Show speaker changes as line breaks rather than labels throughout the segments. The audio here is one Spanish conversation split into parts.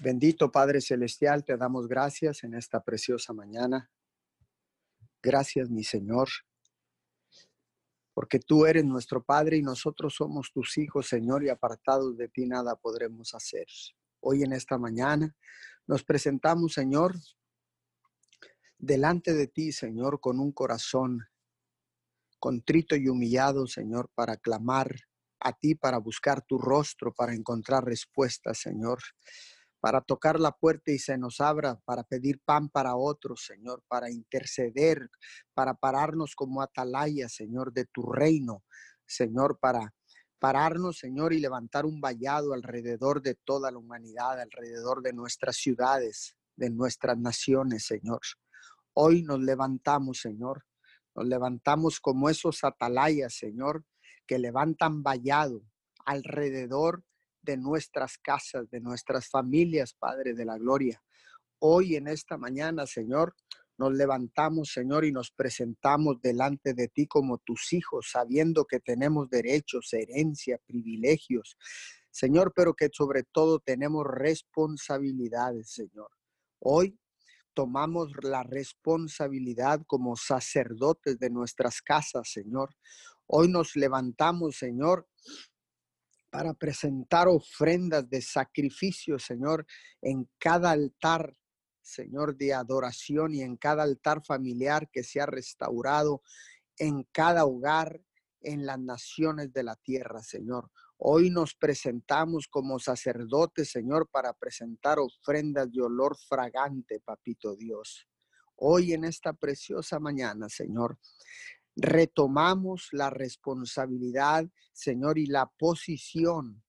Bendito Padre Celestial, te damos gracias en esta preciosa mañana. Gracias, mi Señor, porque tú eres nuestro Padre y nosotros somos tus hijos, Señor, y apartados de ti nada podremos hacer. Hoy en esta mañana nos presentamos, Señor, delante de ti, Señor, con un corazón contrito y humillado, Señor, para clamar a ti, para buscar tu rostro, para encontrar respuestas, Señor para tocar la puerta y se nos abra, para pedir pan para otros, Señor, para interceder, para pararnos como atalaya, Señor, de tu reino, Señor, para pararnos, Señor, y levantar un vallado alrededor de toda la humanidad, alrededor de nuestras ciudades, de nuestras naciones, Señor. Hoy nos levantamos, Señor, nos levantamos como esos atalayas, Señor, que levantan vallado alrededor de nuestras casas, de nuestras familias, Padre de la Gloria. Hoy en esta mañana, Señor, nos levantamos, Señor, y nos presentamos delante de ti como tus hijos, sabiendo que tenemos derechos, herencia, privilegios, Señor, pero que sobre todo tenemos responsabilidades, Señor. Hoy tomamos la responsabilidad como sacerdotes de nuestras casas, Señor. Hoy nos levantamos, Señor, para presentar ofrendas de sacrificio, Señor, en cada altar, Señor, de adoración y en cada altar familiar que se ha restaurado, en cada hogar, en las naciones de la tierra, Señor. Hoy nos presentamos como sacerdotes, Señor, para presentar ofrendas de olor fragante, Papito Dios. Hoy en esta preciosa mañana, Señor, retomamos la responsabilidad, Señor, y la posición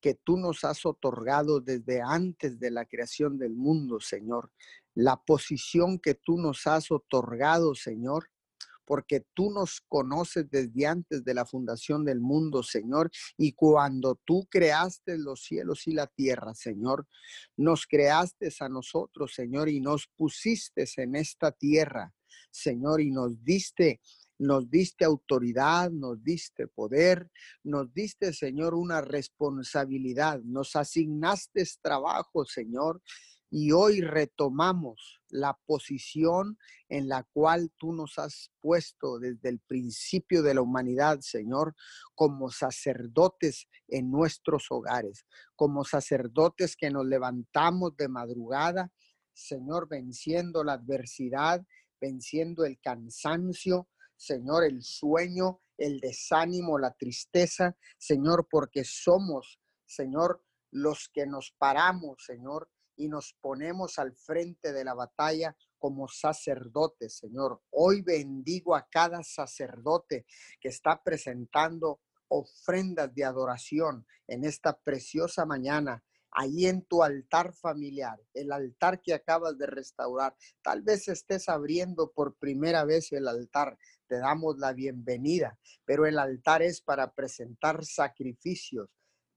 que tú nos has otorgado desde antes de la creación del mundo, Señor. La posición que tú nos has otorgado, Señor, porque tú nos conoces desde antes de la fundación del mundo, Señor, y cuando tú creaste los cielos y la tierra, Señor, nos creaste a nosotros, Señor, y nos pusiste en esta tierra, Señor, y nos diste nos diste autoridad, nos diste poder, nos diste, Señor, una responsabilidad, nos asignaste trabajo, Señor, y hoy retomamos la posición en la cual tú nos has puesto desde el principio de la humanidad, Señor, como sacerdotes en nuestros hogares, como sacerdotes que nos levantamos de madrugada, Señor, venciendo la adversidad, venciendo el cansancio, Señor, el sueño, el desánimo, la tristeza, Señor, porque somos, Señor, los que nos paramos, Señor, y nos ponemos al frente de la batalla como sacerdotes, Señor. Hoy bendigo a cada sacerdote que está presentando ofrendas de adoración en esta preciosa mañana ahí en tu altar familiar, el altar que acabas de restaurar. Tal vez estés abriendo por primera vez el altar, te damos la bienvenida, pero el altar es para presentar sacrificios,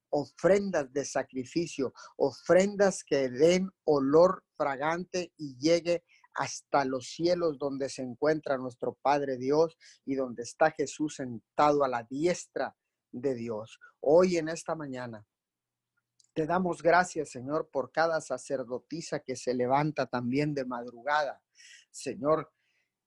ofrendas de sacrificio, ofrendas que den olor fragante y llegue hasta los cielos donde se encuentra nuestro Padre Dios y donde está Jesús sentado a la diestra de Dios. Hoy en esta mañana te damos gracias, Señor, por cada sacerdotisa que se levanta también de madrugada. Señor,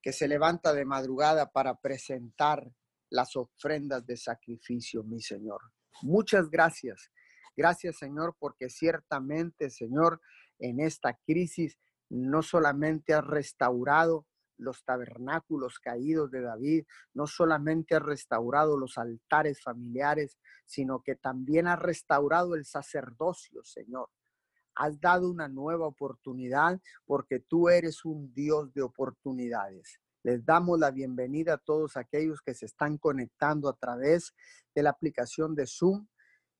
que se levanta de madrugada para presentar las ofrendas de sacrificio, mi Señor. Muchas gracias. Gracias, Señor, porque ciertamente, Señor, en esta crisis no solamente has restaurado los tabernáculos caídos de David, no solamente ha restaurado los altares familiares, sino que también ha restaurado el sacerdocio, Señor. Has dado una nueva oportunidad porque tú eres un Dios de oportunidades. Les damos la bienvenida a todos aquellos que se están conectando a través de la aplicación de Zoom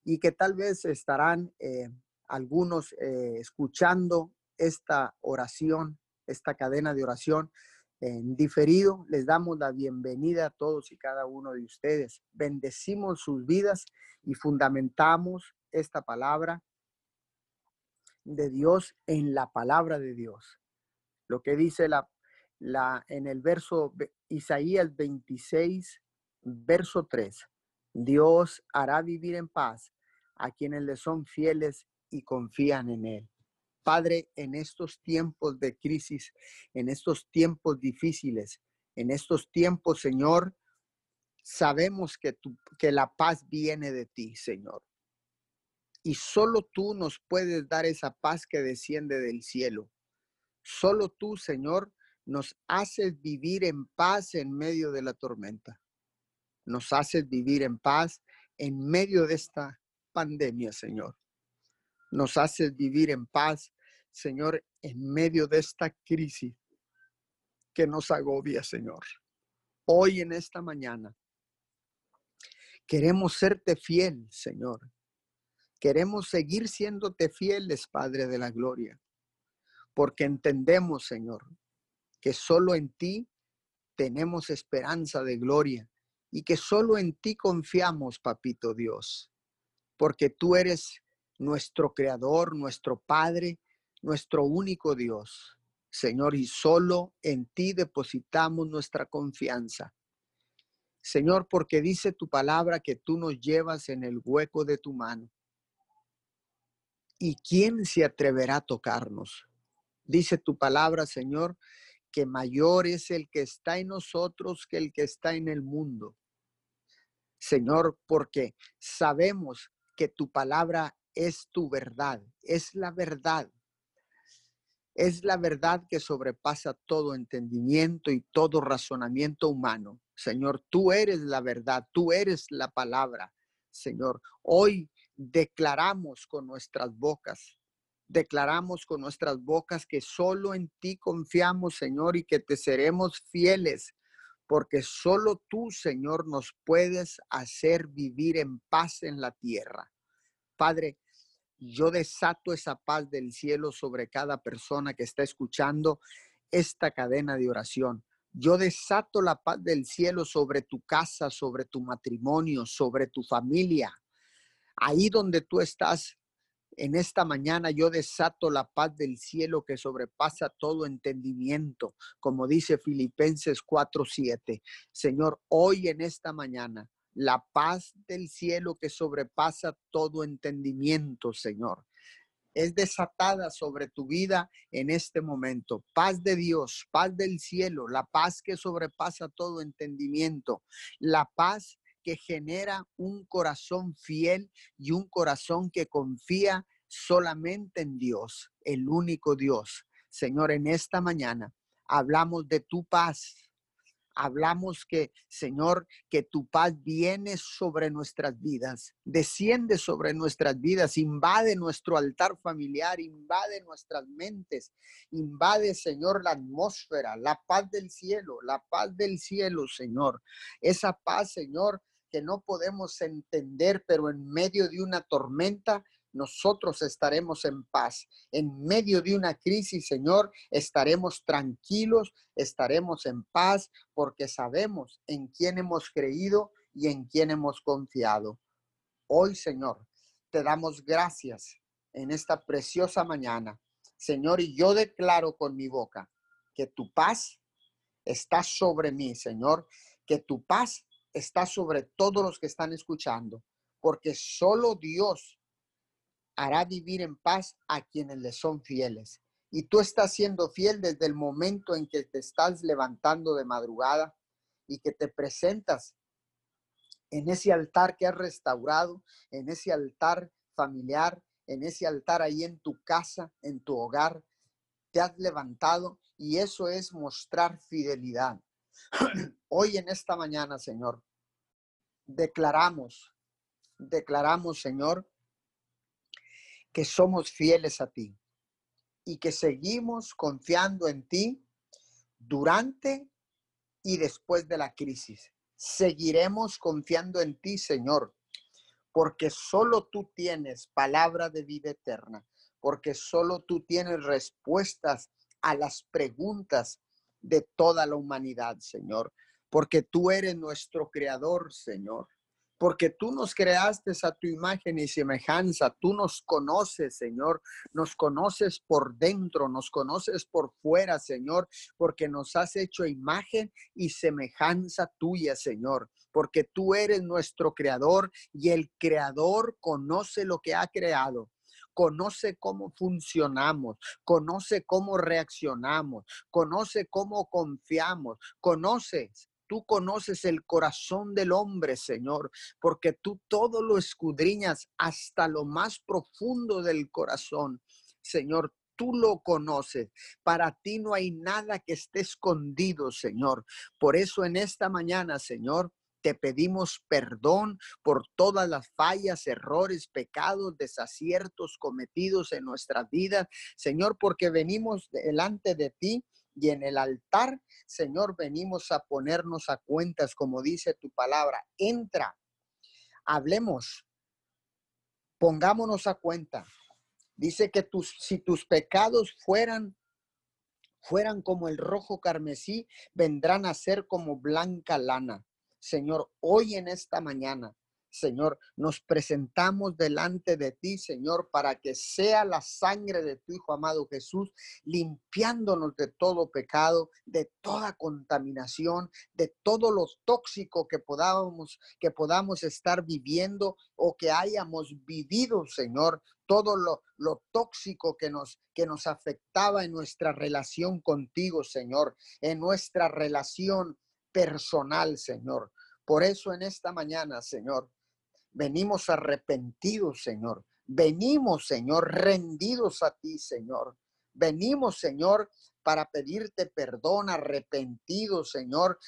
y que tal vez estarán eh, algunos eh, escuchando esta oración, esta cadena de oración en diferido, les damos la bienvenida a todos y cada uno de ustedes. Bendecimos sus vidas y fundamentamos esta palabra de Dios en la palabra de Dios. Lo que dice la, la, en el verso Isaías 26, verso 3. Dios hará vivir en paz a quienes le son fieles y confían en Él. Padre, en estos tiempos de crisis, en estos tiempos difíciles, en estos tiempos, Señor, sabemos que, que la paz viene de ti, Señor. Y solo tú nos puedes dar esa paz que desciende del cielo. Solo tú, Señor, nos haces vivir en paz en medio de la tormenta. Nos haces vivir en paz en medio de esta pandemia, Señor. Nos haces vivir en paz, Señor, en medio de esta crisis que nos agobia, Señor. Hoy en esta mañana queremos serte fiel, Señor. Queremos seguir siéndote fieles, Padre de la Gloria, porque entendemos, Señor, que solo en ti tenemos esperanza de gloria y que solo en ti confiamos, Papito Dios, porque tú eres nuestro Creador, nuestro Padre, nuestro único Dios. Señor, y solo en ti depositamos nuestra confianza. Señor, porque dice tu palabra que tú nos llevas en el hueco de tu mano. ¿Y quién se atreverá a tocarnos? Dice tu palabra, Señor, que mayor es el que está en nosotros que el que está en el mundo. Señor, porque sabemos que tu palabra es tu verdad, es la verdad. Es la verdad que sobrepasa todo entendimiento y todo razonamiento humano. Señor, tú eres la verdad, tú eres la palabra. Señor, hoy declaramos con nuestras bocas, declaramos con nuestras bocas que solo en ti confiamos, Señor, y que te seremos fieles, porque solo tú, Señor, nos puedes hacer vivir en paz en la tierra. Padre, yo desato esa paz del cielo sobre cada persona que está escuchando esta cadena de oración. Yo desato la paz del cielo sobre tu casa, sobre tu matrimonio, sobre tu familia. Ahí donde tú estás, en esta mañana yo desato la paz del cielo que sobrepasa todo entendimiento, como dice Filipenses 4:7. Señor, hoy en esta mañana, la paz del cielo que sobrepasa todo entendimiento, Señor, es desatada sobre tu vida en este momento. Paz de Dios, paz del cielo, la paz que sobrepasa todo entendimiento, la paz que genera un corazón fiel y un corazón que confía solamente en Dios, el único Dios. Señor, en esta mañana hablamos de tu paz. Hablamos que, Señor, que tu paz viene sobre nuestras vidas, desciende sobre nuestras vidas, invade nuestro altar familiar, invade nuestras mentes, invade, Señor, la atmósfera, la paz del cielo, la paz del cielo, Señor. Esa paz, Señor, que no podemos entender, pero en medio de una tormenta nosotros estaremos en paz. En medio de una crisis, Señor, estaremos tranquilos, estaremos en paz, porque sabemos en quién hemos creído y en quién hemos confiado. Hoy, Señor, te damos gracias en esta preciosa mañana. Señor, y yo declaro con mi boca que tu paz está sobre mí, Señor, que tu paz está sobre todos los que están escuchando, porque solo Dios hará vivir en paz a quienes le son fieles. Y tú estás siendo fiel desde el momento en que te estás levantando de madrugada y que te presentas en ese altar que has restaurado, en ese altar familiar, en ese altar ahí en tu casa, en tu hogar. Te has levantado y eso es mostrar fidelidad. Hoy en esta mañana, Señor, declaramos, declaramos, Señor, que somos fieles a ti y que seguimos confiando en ti durante y después de la crisis. Seguiremos confiando en ti, Señor, porque solo tú tienes palabra de vida eterna, porque solo tú tienes respuestas a las preguntas de toda la humanidad, Señor, porque tú eres nuestro creador, Señor. Porque tú nos creaste a tu imagen y semejanza, tú nos conoces, Señor, nos conoces por dentro, nos conoces por fuera, Señor, porque nos has hecho imagen y semejanza tuya, Señor, porque tú eres nuestro creador y el creador conoce lo que ha creado conoce cómo funcionamos, conoce cómo reaccionamos, conoce cómo confiamos, conoces Tú conoces el corazón del hombre, Señor, porque tú todo lo escudriñas hasta lo más profundo del corazón. Señor, tú lo conoces. Para ti no hay nada que esté escondido, Señor. Por eso en esta mañana, Señor, te pedimos perdón por todas las fallas, errores, pecados, desaciertos cometidos en nuestra vida, Señor, porque venimos delante de ti y en el altar, Señor, venimos a ponernos a cuentas, como dice tu palabra. Entra, hablemos, pongámonos a cuenta. Dice que tus, si tus pecados fueran fueran como el rojo carmesí, vendrán a ser como blanca lana. Señor, hoy en esta mañana Señor, nos presentamos delante de ti, Señor, para que sea la sangre de tu Hijo amado Jesús, limpiándonos de todo pecado, de toda contaminación, de todo lo tóxico que podamos, que podamos estar viviendo o que hayamos vivido, Señor, todo lo, lo tóxico que nos, que nos afectaba en nuestra relación contigo, Señor, en nuestra relación personal, Señor. Por eso en esta mañana, Señor, Venimos arrepentidos, Señor. Venimos, Señor, rendidos a ti, Señor. Venimos, Señor, para pedirte perdón, arrepentidos, Señor,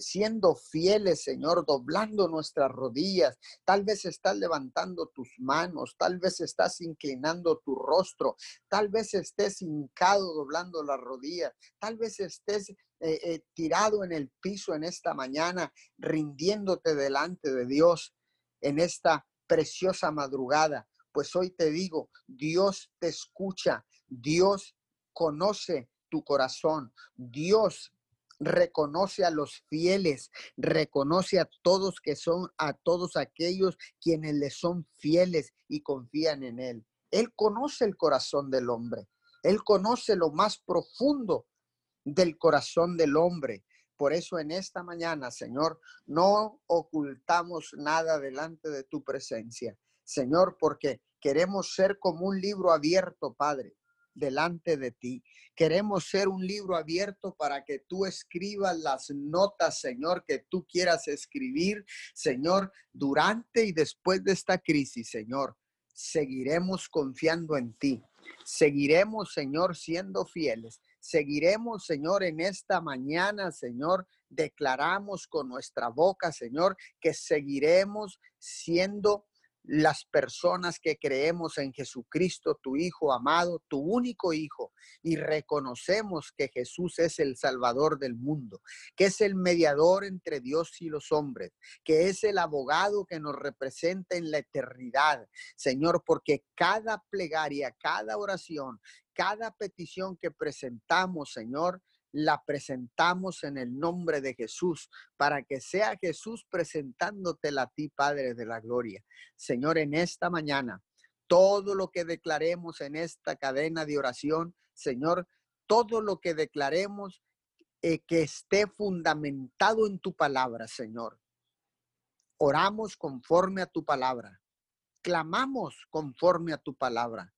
siendo fieles, Señor, doblando nuestras rodillas. Tal vez estás levantando tus manos, tal vez estás inclinando tu rostro, tal vez estés hincado doblando las rodillas, tal vez estés eh, eh, tirado en el piso en esta mañana, rindiéndote delante de Dios en esta preciosa madrugada. Pues hoy te digo, Dios te escucha, Dios conoce tu corazón, Dios reconoce a los fieles, reconoce a todos que son, a todos aquellos quienes le son fieles y confían en Él. Él conoce el corazón del hombre, Él conoce lo más profundo del corazón del hombre. Por eso en esta mañana, Señor, no ocultamos nada delante de tu presencia. Señor, porque queremos ser como un libro abierto, Padre, delante de ti. Queremos ser un libro abierto para que tú escribas las notas, Señor, que tú quieras escribir, Señor, durante y después de esta crisis, Señor. Seguiremos confiando en ti. Seguiremos, Señor, siendo fieles. Seguiremos, Señor, en esta mañana, Señor. Declaramos con nuestra boca, Señor, que seguiremos siendo las personas que creemos en Jesucristo, tu Hijo amado, tu único Hijo, y reconocemos que Jesús es el Salvador del mundo, que es el mediador entre Dios y los hombres, que es el abogado que nos representa en la eternidad, Señor, porque cada plegaria, cada oración, cada petición que presentamos, Señor, la presentamos en el nombre de Jesús, para que sea Jesús presentándotela a ti, Padre de la Gloria. Señor, en esta mañana, todo lo que declaremos en esta cadena de oración, Señor, todo lo que declaremos eh, que esté fundamentado en tu palabra, Señor. Oramos conforme a tu palabra. Clamamos conforme a tu palabra.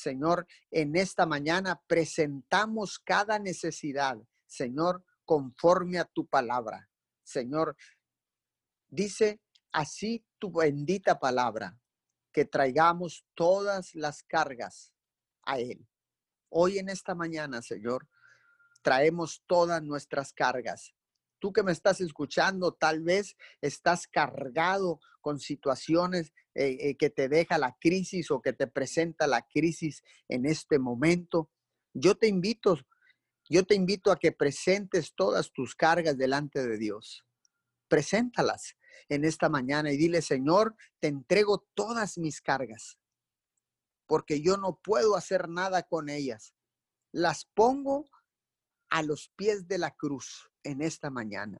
Señor, en esta mañana presentamos cada necesidad, Señor, conforme a tu palabra. Señor, dice así tu bendita palabra, que traigamos todas las cargas a Él. Hoy en esta mañana, Señor, traemos todas nuestras cargas. Tú que me estás escuchando, tal vez estás cargado con situaciones eh, eh, que te deja la crisis o que te presenta la crisis en este momento. Yo te invito, yo te invito a que presentes todas tus cargas delante de Dios. Preséntalas en esta mañana y dile, Señor, te entrego todas mis cargas, porque yo no puedo hacer nada con ellas. Las pongo a los pies de la cruz en esta mañana.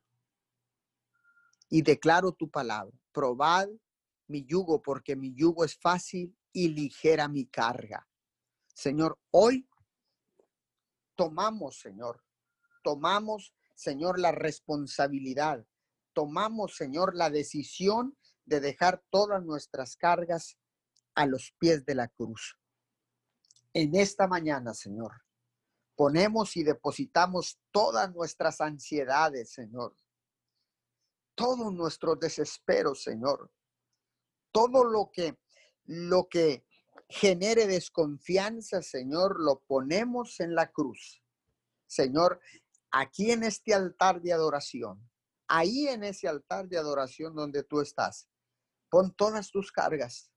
Y declaro tu palabra. Probad mi yugo, porque mi yugo es fácil y ligera mi carga. Señor, hoy tomamos, Señor, tomamos, Señor, la responsabilidad, tomamos, Señor, la decisión de dejar todas nuestras cargas a los pies de la cruz. En esta mañana, Señor, ponemos y depositamos todas nuestras ansiedades, Señor. Todos nuestros desesperos, Señor. Todo lo que lo que genere desconfianza, Señor, lo ponemos en la cruz. Señor, aquí en este altar de adoración, ahí en ese altar de adoración donde tú estás, pon todas tus cargas,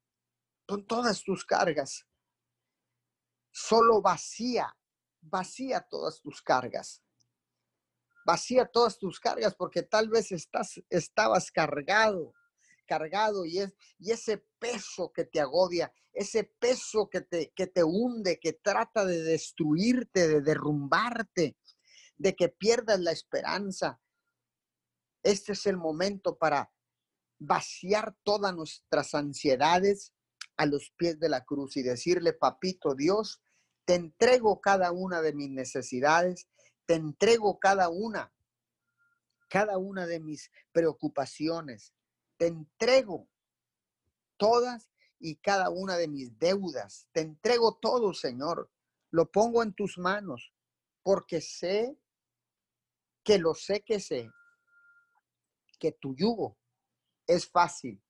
pon todas tus cargas. Solo vacía, vacía todas tus cargas. Vacía todas tus cargas porque tal vez estás, estabas cargado, cargado y, es, y ese peso que te agobia, ese peso que te, que te hunde, que trata de destruirte, de derrumbarte, de que pierdas la esperanza. Este es el momento para vaciar todas nuestras ansiedades a los pies de la cruz y decirle, papito Dios, te entrego cada una de mis necesidades, te entrego cada una, cada una de mis preocupaciones, te entrego todas y cada una de mis deudas. Te entrego todo, Señor. Lo pongo en tus manos porque sé que lo sé que sé, que tu yugo es fácil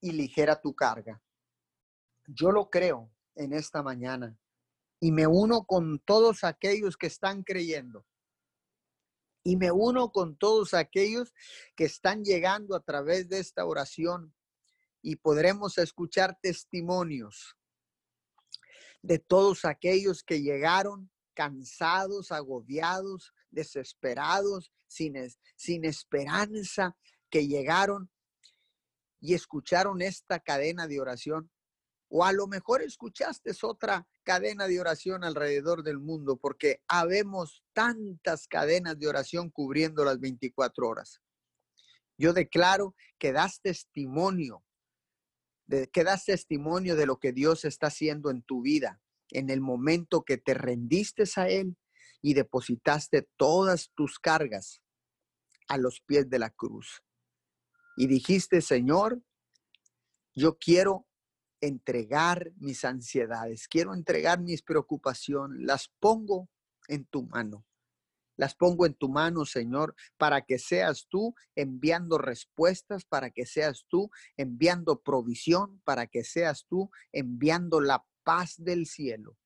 y ligera tu carga. Yo lo creo en esta mañana y me uno con todos aquellos que están creyendo. Y me uno con todos aquellos que están llegando a través de esta oración y podremos escuchar testimonios de todos aquellos que llegaron cansados, agobiados, desesperados, sin, sin esperanza, que llegaron y escucharon esta cadena de oración. O a lo mejor escuchaste otra cadena de oración alrededor del mundo, porque habemos tantas cadenas de oración cubriendo las 24 horas. Yo declaro que das testimonio que das testimonio de lo que Dios está haciendo en tu vida, en el momento que te rendiste a Él y depositaste todas tus cargas a los pies de la cruz. Y dijiste, Señor, yo quiero entregar mis ansiedades, quiero entregar mis preocupaciones, las pongo en tu mano. Las pongo en tu mano, Señor, para que seas tú enviando respuestas, para que seas tú enviando provisión, para que seas tú enviando la paz del cielo.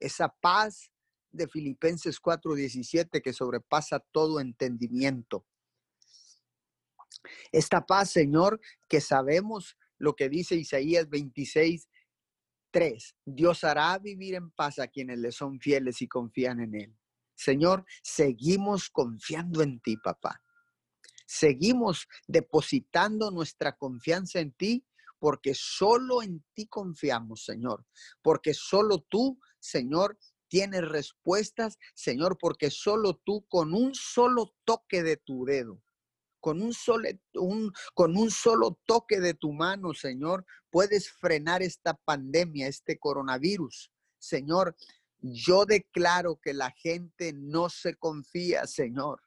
Esa paz de Filipenses 4:17 que sobrepasa todo entendimiento. Esta paz, Señor, que sabemos lo que dice Isaías 26, 3. Dios hará vivir en paz a quienes le son fieles y confían en Él. Señor, seguimos confiando en ti, papá. Seguimos depositando nuestra confianza en ti porque solo en ti confiamos, Señor. Porque solo tú, Señor, tienes respuestas, Señor, porque solo tú con un solo toque de tu dedo, con un, solo, toque de tu mano, Señor, puedes frenar esta pandemia, este coronavirus. Señor, yo declaro que la gente no se confía, Señor.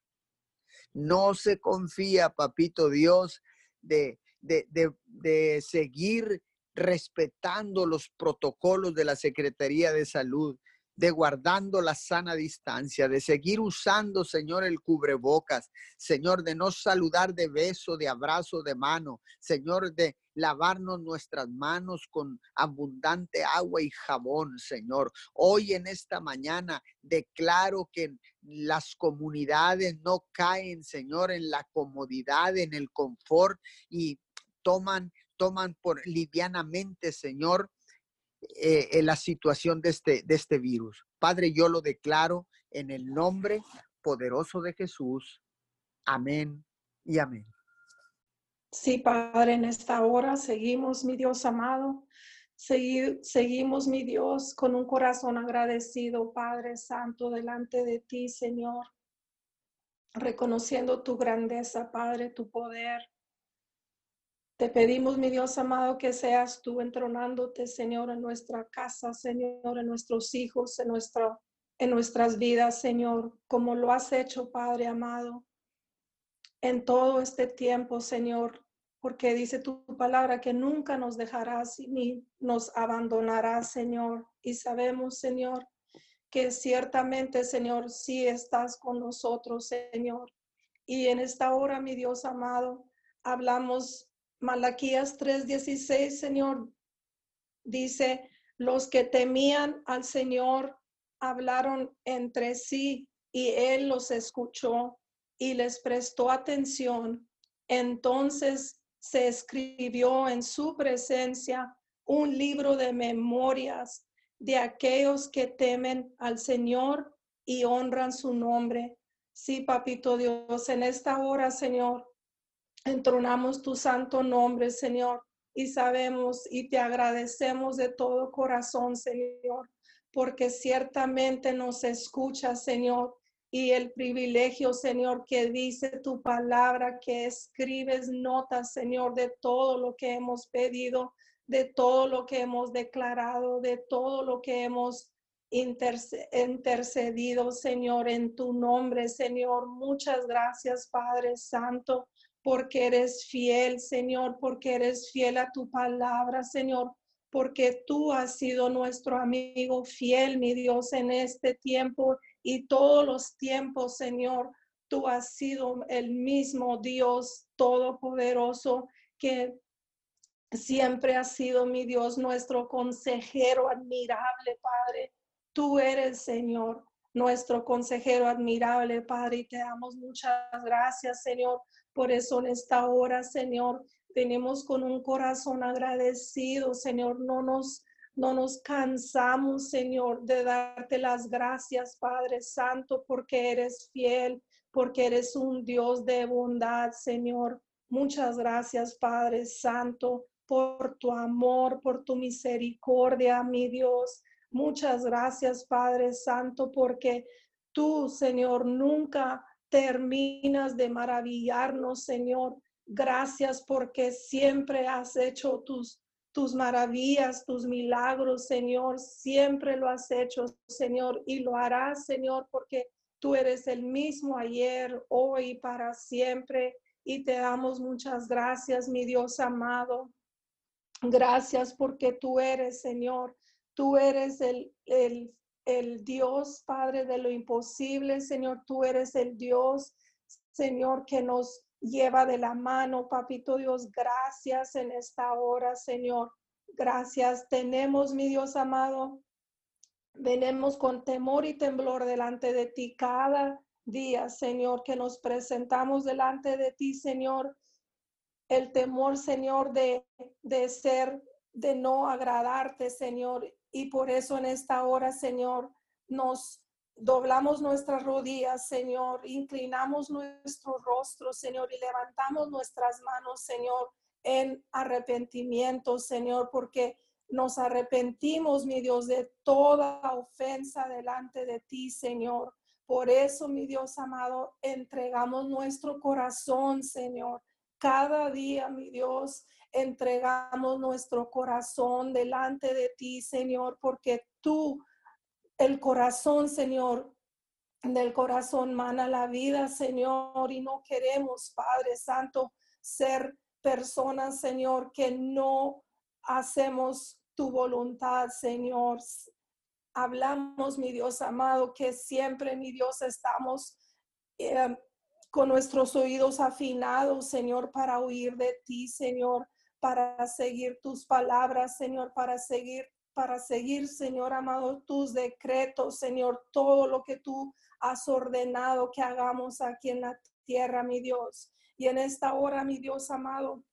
No se confía, papito Dios, de, seguir respetando los protocolos de la Secretaría de Salud, de guardando la sana distancia, de seguir usando, Señor, el cubrebocas, Señor, de no saludar de beso, de abrazo, de mano, Señor, de lavarnos nuestras manos con abundante agua y jabón, Señor. Hoy en esta mañana declaro que las comunidades no caen, Señor, en la comodidad, en el confort y toman toman por livianamente, Señor, eh, en la situación de este, de este virus. Padre, yo lo declaro en el nombre poderoso de Jesús. Amén y amén.
Sí, Padre, en esta hora seguimos, mi Dios amado. seguimos, mi Dios, con un corazón agradecido, Padre Santo, delante de ti, Señor. Reconociendo tu grandeza, Padre, tu poder. Te pedimos, mi Dios amado, que seas tú entronándote, Señor, en nuestra casa, Señor, en nuestros hijos, en, nuestro, en nuestras vidas, Señor, como lo has hecho, Padre amado en todo este tiempo, Señor, porque dice tu palabra que nunca nos dejarás ni nos abandonarás, Señor. Y sabemos, Señor, que ciertamente, Señor, sí estás con nosotros, Señor. Y en esta hora, mi Dios amado, hablamos Malaquías 3:16, Señor, dice, los que temían al Señor hablaron entre sí y Él los escuchó y les prestó atención. Entonces se escribió en su presencia un libro de memorias de aquellos que temen al Señor y honran su nombre. Sí, papito Dios, en esta hora, Señor, entronamos tu santo nombre, Señor, y sabemos y te agradecemos de todo corazón, Señor, porque ciertamente nos escucha, Señor, y el privilegio, Señor, que dice tu palabra, que escribes notas, Señor, de todo lo que hemos pedido, de todo lo que hemos declarado, de todo lo que hemos intercedido, Señor, en tu nombre, Señor. Muchas gracias, Padre Santo, porque eres fiel, Señor, porque eres fiel a tu palabra, Señor, porque tú has sido nuestro amigo fiel, mi Dios, en este tiempo y todos los tiempos, Señor. Tú has sido el mismo Dios todopoderoso que Siempre has sido mi Dios, nuestro consejero admirable, Padre. Tú eres, Señor, nuestro consejero admirable, Padre, y te damos muchas gracias, Señor. Por eso en esta hora, Señor, venimos con un corazón agradecido, Señor. No nos, no nos cansamos, Señor, de darte las gracias, Padre Santo, porque eres fiel, porque eres un Dios de bondad, Señor. Muchas gracias, Padre Santo por tu amor, por tu misericordia, mi Dios. Muchas gracias, Padre Santo, porque tú, Señor, nunca terminas de maravillarnos, Señor. Gracias porque siempre has hecho tus, tus maravillas, tus milagros, Señor. Siempre lo has hecho, Señor, y lo harás, Señor, porque tú eres el mismo ayer, hoy, para siempre. Y te damos muchas gracias, mi Dios amado. Gracias porque tú eres, Señor. Tú eres el, el, el, Dios, Padre, de lo imposible, Señor. Tú eres el Dios, Señor, que nos lleva de la mano, Papito Dios. Gracias en esta hora, Señor. Gracias. Tenemos, mi Dios amado, venemos con temor y temblor delante de ti cada día, Señor, que nos presentamos delante de ti, Señor el temor, Señor, de, de ser, de no agradarte, Señor. Y por eso en esta hora, Señor, nos doblamos nuestras rodillas, Señor, inclinamos nuestro rostro, Señor, y levantamos nuestras manos, Señor, en arrepentimiento, Señor, porque nos arrepentimos, mi Dios, de toda ofensa delante de ti, Señor. Por eso, mi Dios amado, entregamos nuestro corazón, Señor. Cada día, mi Dios, entregamos nuestro corazón delante de ti, Señor, porque tú, el corazón, Señor, del corazón mana la vida, Señor, y no queremos, Padre Santo, ser personas, Señor, que no hacemos tu voluntad, Señor. Hablamos, mi Dios amado, que siempre, mi Dios, estamos eh, con nuestros oídos afinados, Señor, para oír de ti, Señor, para seguir tus palabras, Señor, para seguir, para seguir, Señor amado, tus decretos, Señor, todo lo que tú has ordenado que hagamos aquí en la tierra, mi Dios. Y en esta hora, mi Dios amado,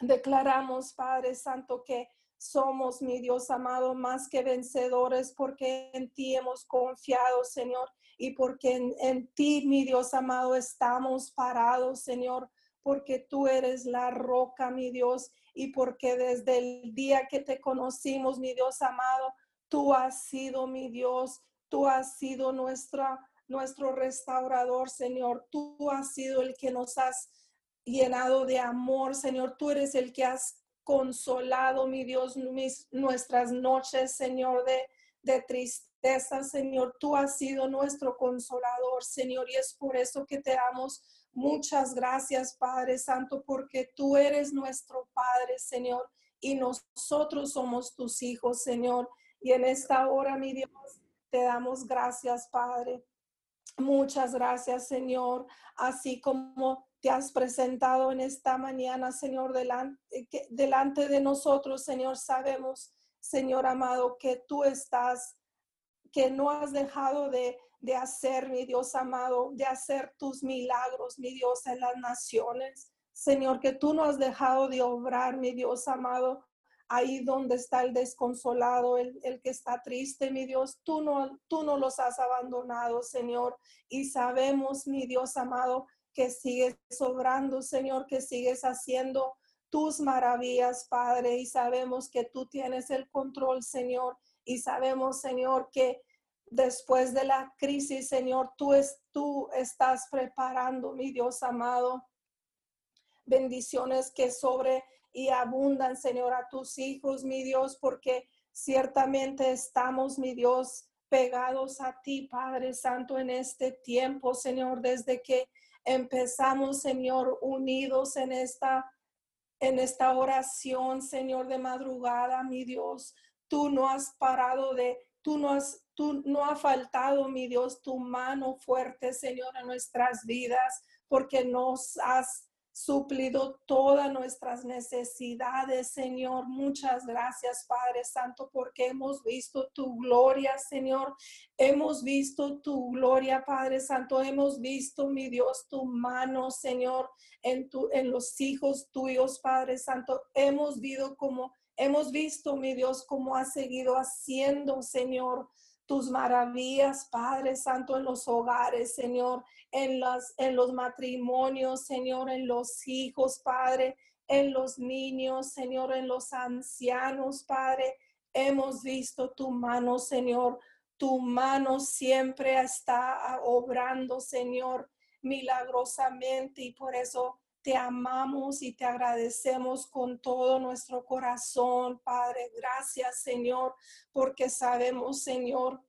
declaramos, Padre Santo, que somos, mi Dios amado, más que vencedores porque en ti hemos confiado, Señor, y porque en, ti, mi Dios amado, estamos parados, Señor, porque tú eres la roca, mi Dios, y porque desde el día que te conocimos, mi Dios amado, tú has sido mi Dios, tú has sido nuestra, nuestro restaurador, Señor, tú has sido el que nos has llenado de amor, Señor, tú eres el que has consolado, mi Dios, mis, nuestras noches, Señor, de, de tristeza Señor. Tú has sido nuestro consolador, Señor, y es por eso que te damos Muchas gracias, Padre Santo, porque tú eres nuestro Padre, Señor, y nosotros somos tus hijos, Señor. Y en esta hora, mi Dios, te damos gracias, Padre. Muchas gracias, Señor, así como te has presentado en esta mañana, Señor, delante, delante de nosotros, Señor, sabemos, Señor amado, que tú estás, que no has dejado de, de hacer, mi Dios amado, de hacer tus milagros, mi Dios, en las naciones. Señor, que tú no has dejado de obrar, mi Dios amado, ahí donde está el desconsolado, el, que está triste, mi Dios, tú no, tú no los has abandonado, Señor. Y sabemos, mi Dios amado, que sigues obrando, Señor, que sigues haciendo tus maravillas, Padre. Y sabemos que tú tienes el control, Señor. Y sabemos, Señor, que después de la crisis, Señor, tú, es, tú estás preparando, mi Dios amado, bendiciones que sobre y abundan, Señor, a tus hijos, mi Dios, porque ciertamente estamos, mi Dios, pegados a ti, Padre Santo, en este tiempo, Señor, desde que empezamos, Señor, unidos en esta en esta oración, Señor, de madrugada, mi Dios. Tú no has parado de, tú no has, tú no ha faltado, mi Dios, tu mano fuerte, Señor, en nuestras vidas, porque nos has suplido todas nuestras necesidades, Señor. Muchas gracias, Padre Santo, porque hemos visto tu gloria, Señor. Hemos visto tu gloria, Padre Santo. Hemos visto, mi Dios, tu mano, Señor, en, tu, en los hijos tuyos, Padre Santo. Hemos visto como, hemos visto, mi Dios, cómo ha seguido haciendo, Señor tus maravillas, Padre Santo, en los hogares, Señor, en, las, en los matrimonios, Señor, en los hijos, Padre, en los niños, Señor, en los ancianos, Padre. Hemos visto tu mano, Señor. Tu mano siempre está obrando, Señor, milagrosamente y por eso te amamos y te agradecemos con todo nuestro corazón, Padre. Gracias, Señor, porque sabemos, Señor,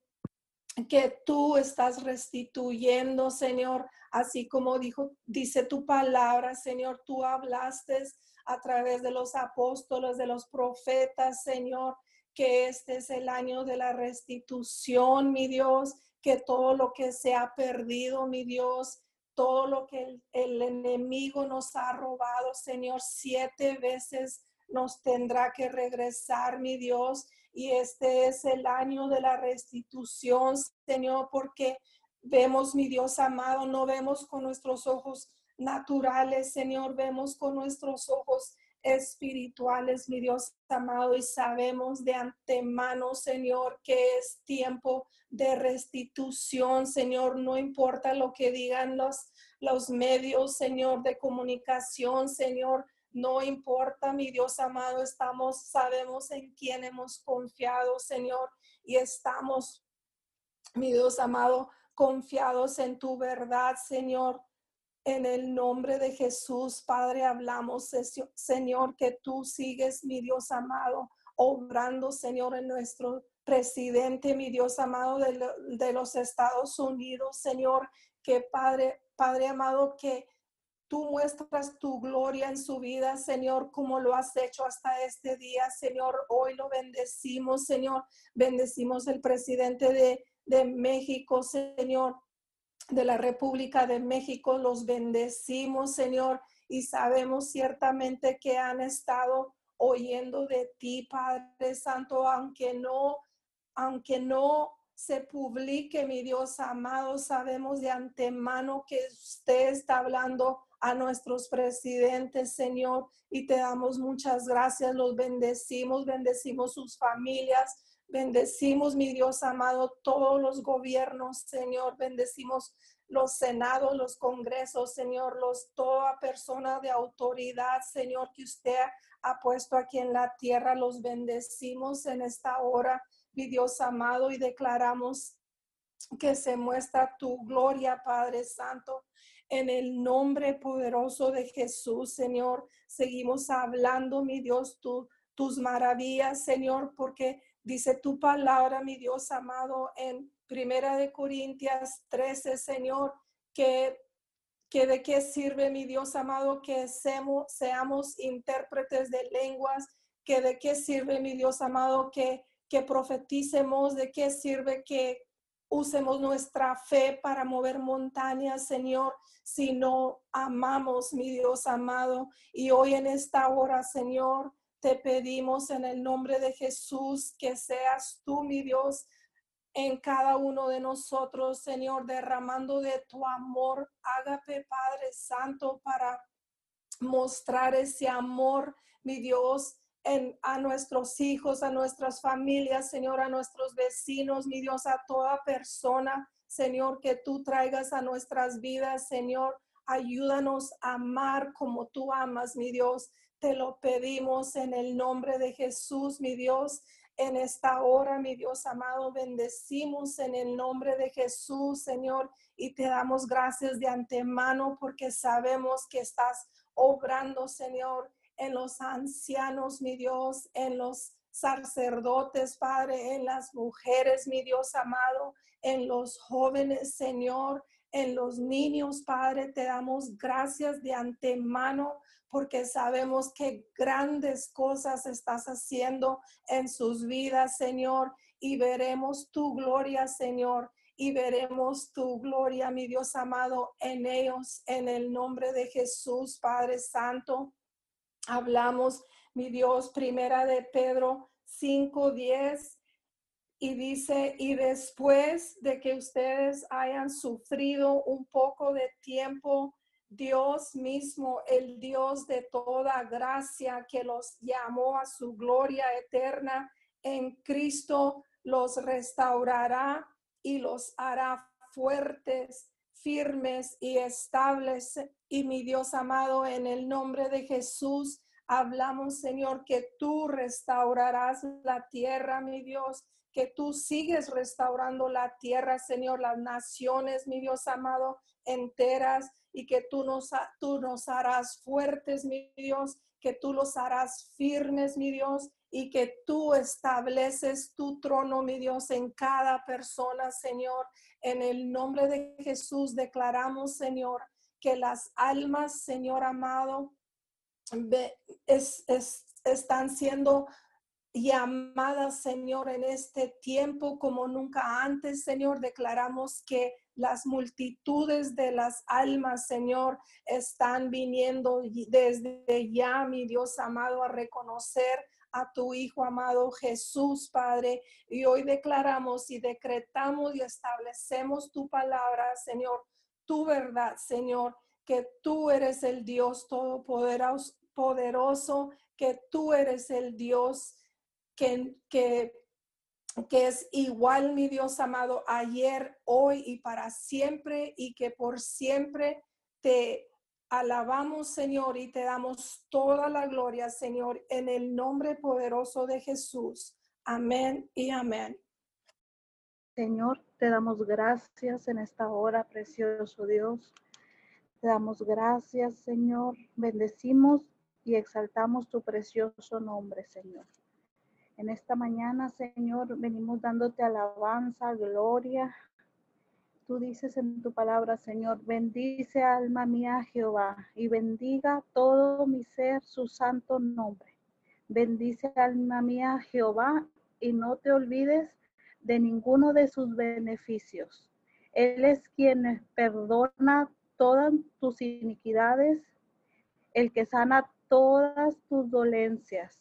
que tú estás restituyendo, Señor, así como dijo, dice tu palabra, Señor, tú hablaste a través de los apóstoles, de los profetas, Señor, que este es el año de la restitución, mi Dios, que todo lo que se ha perdido, mi Dios, todo lo que el, enemigo nos ha robado, Señor, siete veces nos tendrá que regresar, mi Dios. Y este es el año de la restitución, Señor, porque vemos, mi Dios amado, no vemos con nuestros ojos naturales, Señor, vemos con nuestros ojos espirituales, mi Dios amado, y sabemos de antemano, Señor, que es tiempo de restitución, Señor, no importa lo que digan los, los medios, Señor, de comunicación, Señor, no importa, mi Dios amado, estamos, sabemos en quién hemos confiado, Señor, y estamos, mi Dios amado, confiados en tu verdad, Señor. En el nombre de Jesús, Padre, hablamos, Señor, que tú sigues, mi Dios amado, obrando, Señor, en nuestro presidente, mi Dios amado de, los Estados Unidos, Señor, que Padre, Padre amado, que tú muestras tu gloria en su vida, Señor, como lo has hecho hasta este día, Señor. Hoy lo bendecimos, Señor. Bendecimos el presidente de, de México, Señor de la República de México. Los bendecimos, Señor, y sabemos ciertamente que han estado oyendo de ti, Padre Santo, aunque no, aunque no se publique, mi Dios amado, sabemos de antemano que usted está hablando a nuestros presidentes, Señor, y te damos muchas gracias, los bendecimos, bendecimos sus familias, Bendecimos, mi Dios amado, todos los gobiernos, Señor. Bendecimos los senados, los congresos, Señor, los toda persona de autoridad, Señor, que usted ha puesto aquí en la tierra. Los bendecimos en esta hora, mi Dios amado, y declaramos que se muestra tu gloria, Padre Santo. En el nombre poderoso de Jesús, Señor, seguimos hablando, mi Dios, tus maravillas, Señor, porque Dice tu palabra, mi Dios amado, en Primera de Corintias 13, Señor, que que de qué sirve, mi Dios amado, que seamos, seamos intérpretes de lenguas, que de qué sirve, mi Dios amado, que, que profeticemos, de qué sirve que usemos nuestra fe para mover montañas, Señor, si no amamos, mi Dios amado. Y hoy en esta hora, Señor, te pedimos en el nombre de Jesús que seas tú, mi Dios, en cada uno de nosotros, Señor, derramando de tu amor. Hágate, Padre Santo, para mostrar ese amor, mi Dios, en, a nuestros hijos, a nuestras familias, Señor, a nuestros vecinos, mi Dios, a toda persona, Señor, que tú traigas a nuestras vidas, Señor. Ayúdanos a amar como tú amas, mi Dios. Te lo pedimos en el nombre de Jesús, mi Dios en esta hora, mi Dios amado. Bendecimos en el nombre de Jesús, Señor, y te damos gracias de antemano porque sabemos que estás obrando, Señor, en los ancianos, mi Dios, en los sacerdotes, Padre, en las mujeres, mi Dios amado, en los jóvenes, Señor, en los niños, Padre, te damos gracias de antemano porque sabemos que grandes cosas estás haciendo en sus vidas, Señor, y veremos tu gloria, Señor, y veremos tu gloria, mi Dios amado, en ellos, en el nombre de Jesús, Padre Santo. Hablamos, mi Dios, primera de Pedro 5:10 y dice, y después de que ustedes hayan sufrido un poco de tiempo, Dios mismo, el Dios de toda gracia que los llamó a su gloria eterna en Cristo, los restaurará y los hará fuertes, firmes y estables. Y mi Dios amado, en el nombre de Jesús, hablamos, Señor, que tú restaurarás la tierra, mi Dios, que tú sigues restaurando la tierra, Señor, las naciones, mi Dios amado, enteras y que tú nos, tú nos harás fuertes, mi Dios, que tú los harás firmes, mi Dios, y que tú estableces tu trono, mi Dios, en cada persona, Señor. En el nombre de Jesús declaramos, Señor, que las almas, Señor amado, es, están siendo llamadas, Señor, en este tiempo como nunca antes, Señor. Declaramos que las multitudes de las almas, Señor, están viniendo desde ya, mi Dios amado, a reconocer a tu Hijo amado Jesús, Padre. Y hoy declaramos y decretamos y establecemos tu palabra, Señor, tu verdad, Señor, que tú eres el Dios todopoderoso, poderoso, que tú eres el Dios que, que que es igual, mi Dios amado, ayer, hoy y para siempre, y que por siempre te alabamos, Señor, y te damos toda la gloria, Señor, en el nombre poderoso de Jesús. Amén y amén.
Señor, te damos gracias en esta hora, precioso Dios. Te damos gracias, Señor. Bendecimos y exaltamos tu precioso nombre, Señor. En esta mañana, Señor, venimos dándote alabanza, gloria. Tú dices en tu palabra, Señor, bendice alma mía Jehová y bendiga todo mi ser su santo nombre. Bendice alma mía Jehová y no te olvides de ninguno de sus beneficios. Él es quien perdona todas tus iniquidades, el que sana todas tus dolencias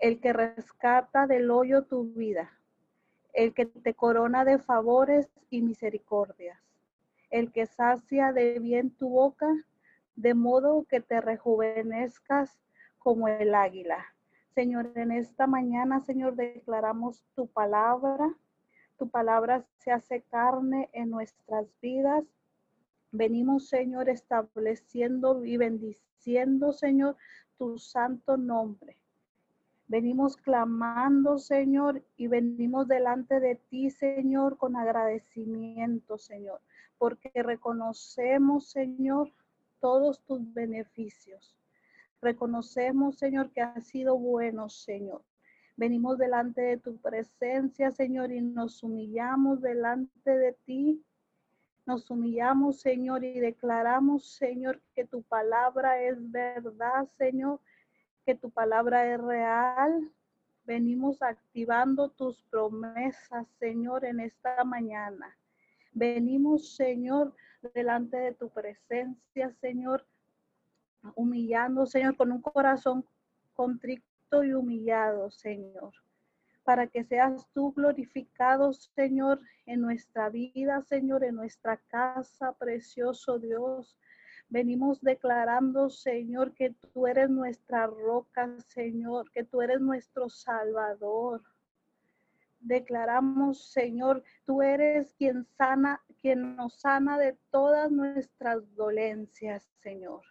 el que rescata del hoyo tu vida, el que te corona de favores y misericordias, el que sacia de bien tu boca, de modo que te rejuvenezcas como el águila. Señor, en esta mañana, Señor, declaramos tu palabra. Tu palabra se hace carne en nuestras vidas. Venimos, Señor, estableciendo y bendiciendo, Señor, tu santo nombre. Venimos clamando, Señor, y venimos delante de ti, Señor, con agradecimiento, Señor, porque reconocemos, Señor, todos tus beneficios. Reconocemos, Señor, que has sido bueno, Señor. Venimos delante de tu presencia, Señor, y nos humillamos delante de ti Nos humillamos, Señor, y declaramos, Señor, que tu palabra es verdad, Señor, que tu palabra es real. Venimos activando tus promesas, Señor, en esta mañana. Venimos, Señor, delante de tu presencia, Señor, humillando, Señor, con un corazón contrito y humillado, Señor, para que seas tú glorificado, Señor, en nuestra vida, Señor, en nuestra casa, precioso Dios. Venimos declarando, Señor, que tú eres nuestra roca, Señor, que tú eres nuestro Salvador. Declaramos, Señor, tú eres quien sana, quien nos sana de todas nuestras dolencias, Señor.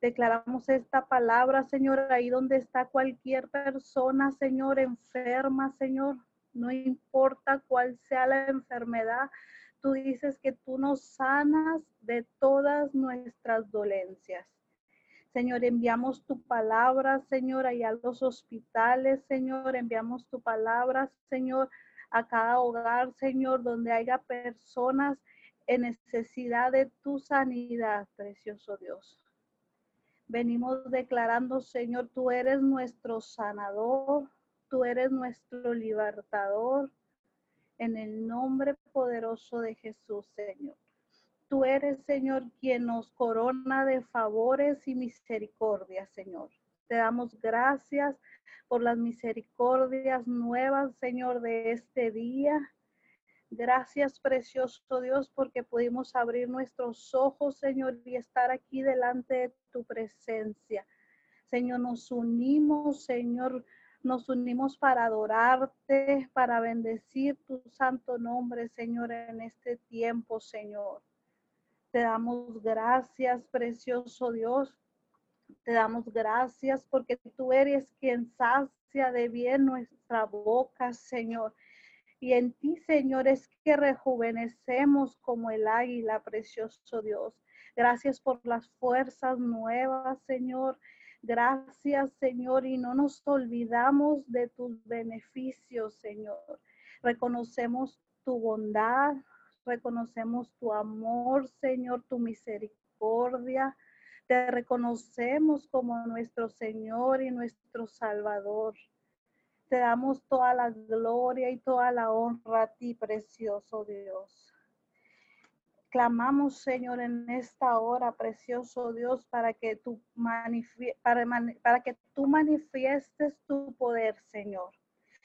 Declaramos esta palabra, Señor, ahí donde está cualquier persona, Señor, enferma, Señor. No importa cuál sea la enfermedad, tú dices que tú nos sanas de todas nuestras dolencias. Señor, enviamos tu palabra, Señor, allá a los hospitales, Señor, enviamos tu palabra, Señor, a cada hogar, Señor, donde haya personas en necesidad de tu sanidad, precioso Dios. Venimos declarando, Señor, tú eres nuestro sanador, tú eres nuestro libertador, en el nombre poderoso de Jesús, Señor. Tú eres, Señor, quien nos corona de favores y misericordia, Señor. Te damos gracias por las misericordias nuevas, Señor, de este día. Gracias, precioso Dios, porque pudimos abrir nuestros ojos, Señor, y estar aquí delante de tu presencia. Señor, nos unimos, Señor, nos unimos para adorarte, para bendecir tu santo nombre, Señor, en este tiempo, Señor. Te damos gracias, precioso Dios. Te damos gracias porque tú eres quien sacia de bien nuestra boca, Señor. Y en ti, Señor, es que rejuvenecemos como el águila, precioso Dios. Gracias por las fuerzas nuevas, Señor. Gracias, Señor, y no nos olvidamos de tus beneficios, Señor. Reconocemos tu bondad, reconocemos tu amor, Señor, tu misericordia. Te reconocemos como nuestro Señor y nuestro Salvador. Te damos toda la gloria y toda la honra a ti, precioso Dios. Clamamos, Señor, en esta hora, precioso Dios, para que tú, para, para que tú manifiestes tu poder, Señor.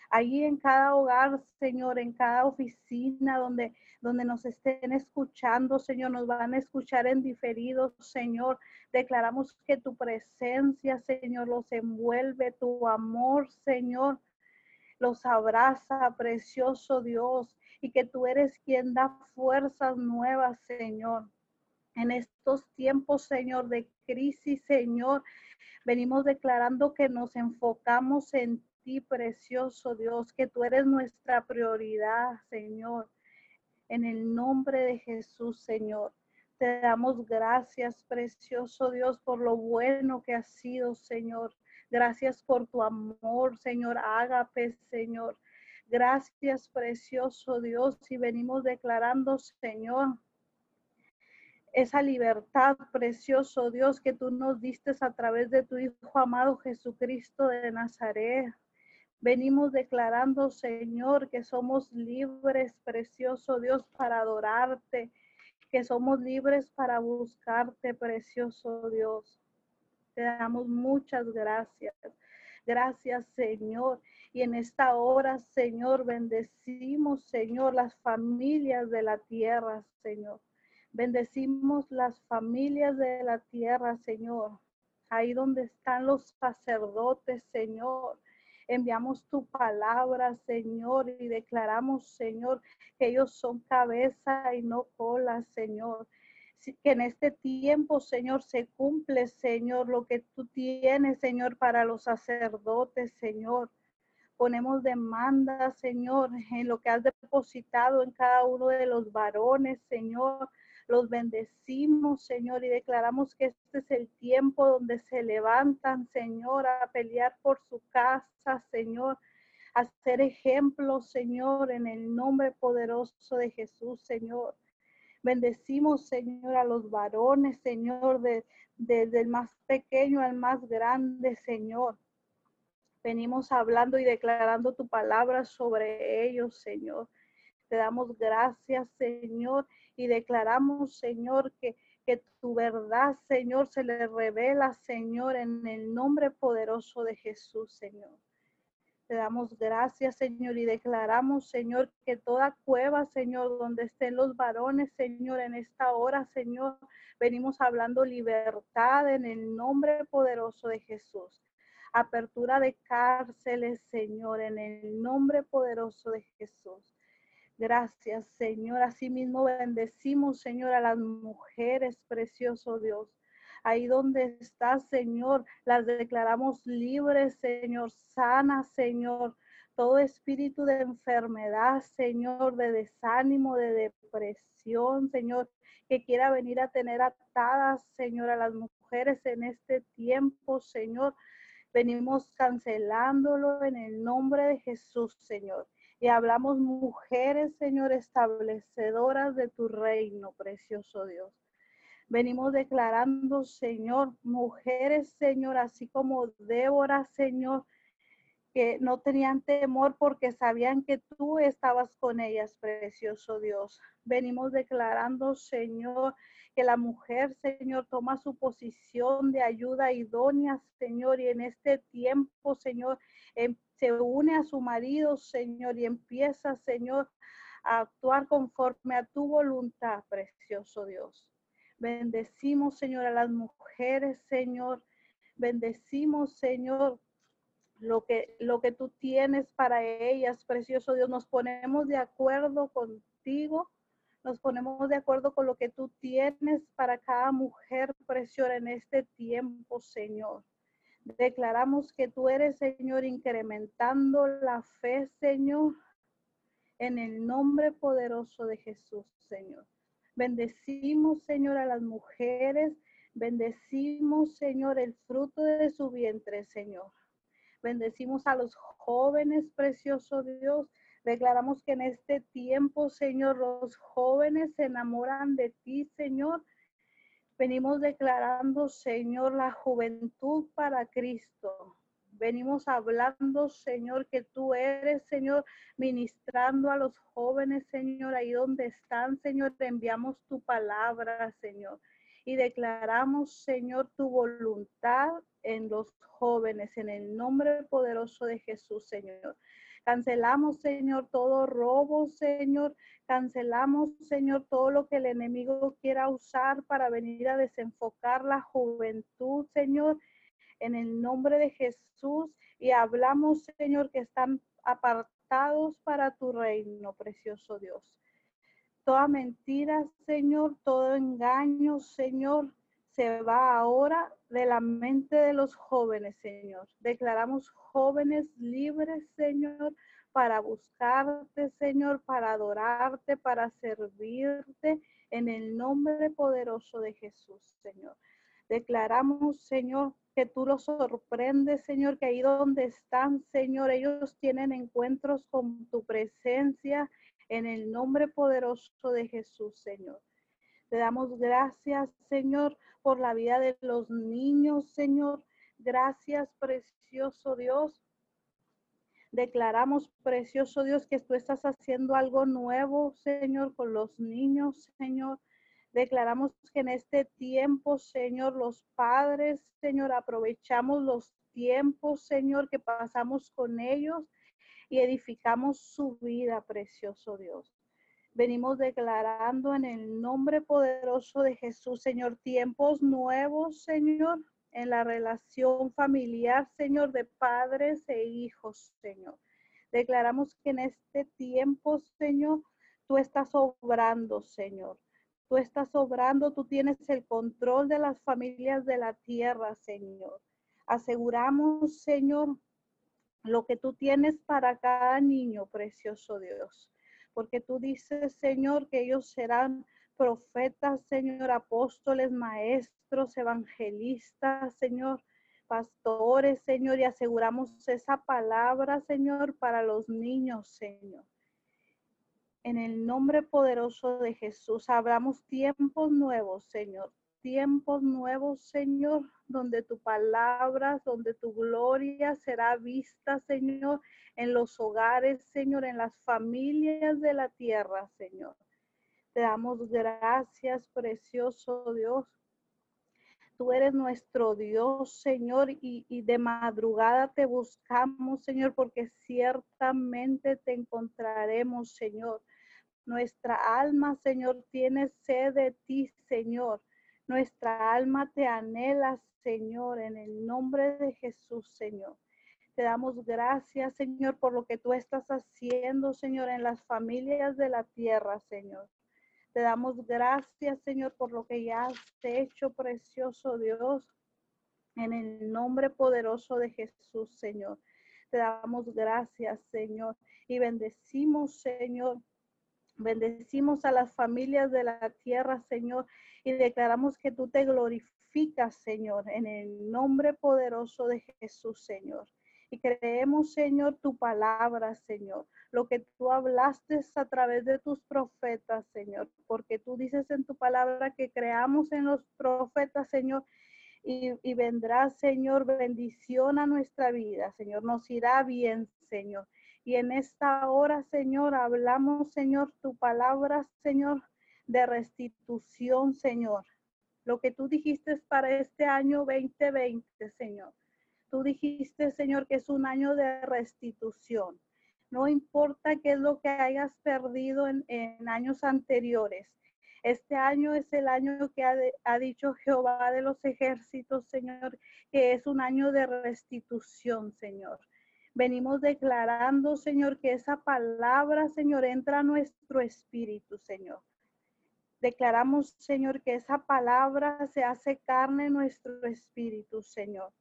Allí en cada hogar, Señor, en cada oficina donde, donde nos estén escuchando, Señor, nos van a escuchar en diferido, Señor. Declaramos que tu presencia, Señor, los envuelve, tu amor, Señor, los abraza, precioso Dios, y que tú eres quien da fuerzas nuevas, Señor. En estos tiempos, Señor, de crisis, Señor, venimos declarando que nos enfocamos en ti, precioso Dios, que tú eres nuestra prioridad, Señor. En el nombre de Jesús, Señor. Te damos gracias, precioso Dios, por lo bueno que has sido, Señor. Gracias por tu amor, Señor. Ágape, Señor. Gracias, precioso Dios. Y venimos declarando, Señor, esa libertad, precioso Dios, que tú nos diste a través de tu Hijo amado Jesucristo de Nazaret. Venimos declarando, Señor, que somos libres, precioso Dios, para adorarte, que somos libres para buscarte, precioso Dios. Te damos muchas gracias. Gracias, Señor. Y en esta hora, Señor, bendecimos, Señor, las familias de la tierra, Señor. Bendecimos las familias de la tierra, Señor. Ahí donde están los sacerdotes, Señor. Enviamos tu palabra, Señor, y declaramos, Señor, que ellos son cabeza y no cola, Señor que en este tiempo, Señor, se cumple, Señor, lo que tú tienes, Señor, para los sacerdotes, Señor. Ponemos demanda, Señor, en lo que has depositado en cada uno de los varones, Señor. Los bendecimos, Señor, y declaramos que este es el tiempo donde se levantan, Señor, a pelear por su casa, Señor, a ser ejemplo, Señor, en el nombre poderoso de Jesús, Señor. Bendecimos, Señor, a los varones, Señor, de, desde el más pequeño al más grande, Señor. Venimos hablando y declarando tu palabra sobre ellos, Señor. Te damos gracias, Señor, y declaramos, Señor, que, que tu verdad, Señor, se le revela, Señor, en el nombre poderoso de Jesús, Señor. Te damos gracias, Señor, y declaramos, Señor, que toda cueva, Señor, donde estén los varones, Señor, en esta hora, Señor, venimos hablando libertad en el nombre poderoso de Jesús. Apertura de cárceles, Señor, en el nombre poderoso de Jesús. Gracias, Señor. Asimismo bendecimos, Señor, a las mujeres, precioso Dios. Ahí donde estás, Señor, las declaramos libres, Señor, sanas, Señor. Todo espíritu de enfermedad, Señor, de desánimo, de depresión, Señor, que quiera venir a tener atadas, Señor, a las mujeres en este tiempo, Señor. Venimos cancelándolo en el nombre de Jesús, Señor. Y hablamos mujeres, Señor, establecedoras de tu reino, precioso Dios. Venimos declarando, Señor, mujeres, Señor, así como Débora, Señor, que no tenían temor porque sabían que tú estabas con ellas, precioso Dios. Venimos declarando, Señor, que la mujer, Señor, toma su posición de ayuda idónea, Señor, y en este tiempo, Señor, em, se une a su marido, Señor, y empieza, Señor, a actuar conforme a tu voluntad, precioso Dios. Bendecimos, Señor, a las mujeres, Señor. Bendecimos, Señor, lo que, lo que tú tienes para ellas, precioso Dios. Nos ponemos de acuerdo contigo, nos ponemos de acuerdo con lo que tú tienes para cada mujer preciosa en este tiempo, Señor. Declaramos que tú eres, Señor, incrementando la fe, Señor, en el nombre poderoso de Jesús, Señor. Bendecimos, Señor, a las mujeres. Bendecimos, Señor, el fruto de su vientre, Señor. Bendecimos a los jóvenes, precioso Dios. Declaramos que en este tiempo, Señor, los jóvenes se enamoran de ti, Señor. Venimos declarando, Señor, la juventud para Cristo. Venimos hablando, Señor, que tú eres, Señor, ministrando a los jóvenes, Señor, ahí donde están, Señor, te enviamos tu palabra, Señor. Y declaramos, Señor, tu voluntad en los jóvenes, en el nombre poderoso de Jesús, Señor. Cancelamos, Señor, todo robo, Señor. Cancelamos, Señor, todo lo que el enemigo quiera usar para venir a desenfocar la juventud, Señor en el nombre de Jesús y hablamos, Señor, que están apartados para tu reino, precioso Dios. Toda mentira, Señor, todo engaño, Señor, se va ahora de la mente de los jóvenes, Señor. Declaramos jóvenes libres, Señor, para buscarte, Señor, para adorarte, para servirte, en el nombre poderoso de Jesús, Señor. Declaramos, Señor, que tú los sorprendes, Señor, que ahí donde están, Señor, ellos tienen encuentros con tu presencia en el nombre poderoso de Jesús, Señor. Te damos gracias, Señor, por la vida de los niños, Señor. Gracias, precioso Dios. Declaramos, precioso Dios, que tú estás haciendo algo nuevo, Señor, con los niños, Señor. Declaramos que en este tiempo, Señor, los padres, Señor, aprovechamos los tiempos, Señor, que pasamos con ellos y edificamos su vida, precioso Dios. Venimos declarando en el nombre poderoso de Jesús, Señor, tiempos nuevos, Señor, en la relación familiar, Señor, de padres e hijos, Señor. Declaramos que en este tiempo, Señor, tú estás obrando, Señor. Tú estás obrando, tú tienes el control de las familias de la tierra, Señor. Aseguramos, Señor, lo que tú tienes para cada niño, precioso Dios. Porque tú dices, Señor, que ellos serán profetas, Señor, apóstoles, maestros, evangelistas, Señor, pastores, Señor, y aseguramos esa palabra, Señor, para los niños, Señor. En el nombre poderoso de Jesús, abramos tiempos nuevos, Señor. Tiempos nuevos, Señor, donde tu palabra, donde tu gloria será vista, Señor, en los hogares, Señor, en las familias de la tierra, Señor. Te damos gracias, precioso Dios. Tú eres nuestro Dios, Señor, y, y, de madrugada te buscamos, Señor, porque ciertamente te encontraremos, Señor. Nuestra alma, Señor, tiene sed de ti, Señor. Nuestra alma te anhela, Señor, en el nombre de Jesús, Señor. Te damos gracias, Señor, por lo que tú estás haciendo, Señor, en las familias de la tierra, Señor. Te damos gracias, Señor, por lo que ya has hecho, precioso Dios, en el nombre poderoso de Jesús, Señor. Te damos gracias, Señor, y bendecimos, Señor, Bendecimos a las familias de la tierra, Señor, y declaramos que tú te glorificas, Señor, en el nombre poderoso de Jesús, Señor. Y creemos, Señor, tu palabra, Señor, lo que tú hablaste a través de tus profetas, Señor, porque tú dices en tu palabra que creamos en los profetas, Señor, y, y, vendrá, Señor, bendición a nuestra vida, Señor. Nos irá bien, Señor. Y en esta hora, Señor, hablamos, Señor, tu palabra, Señor, de restitución, Señor. Lo que tú dijiste para este año 2020, Señor. Tú dijiste, Señor, que es un año de restitución. No importa qué es lo que hayas perdido en, años anteriores. Este año es el año que ha, dicho Jehová de los ejércitos, Señor, que es un año de restitución, Señor. Venimos declarando, Señor, que esa palabra, Señor, entra a nuestro espíritu, Señor. Declaramos, Señor, que esa palabra se hace carne en nuestro espíritu, Señor.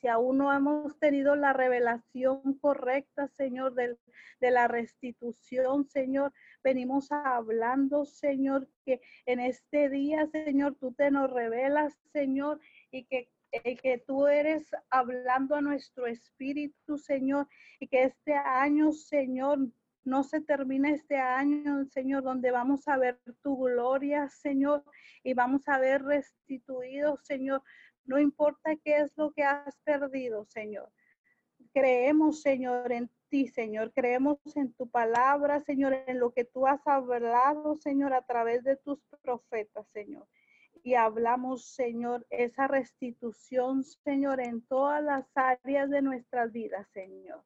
Si aún no hemos tenido la revelación correcta, Señor, de, de la restitución, Señor, venimos hablando, Señor, que en este día, Señor, tú te nos revelas, Señor, y que que tú eres hablando a nuestro espíritu, Señor, y que este año, Señor, no se termine este año, Señor, donde vamos a ver tu gloria, Señor, y vamos a ver restituido, Señor. No importa qué es lo que has perdido, Señor. Creemos, Señor, en ti, Señor. Creemos en tu palabra, Señor, en lo que tú has hablado, Señor, a través de tus profetas, Señor y hablamos, Señor, esa restitución, Señor, en todas las áreas de nuestras vidas, Señor.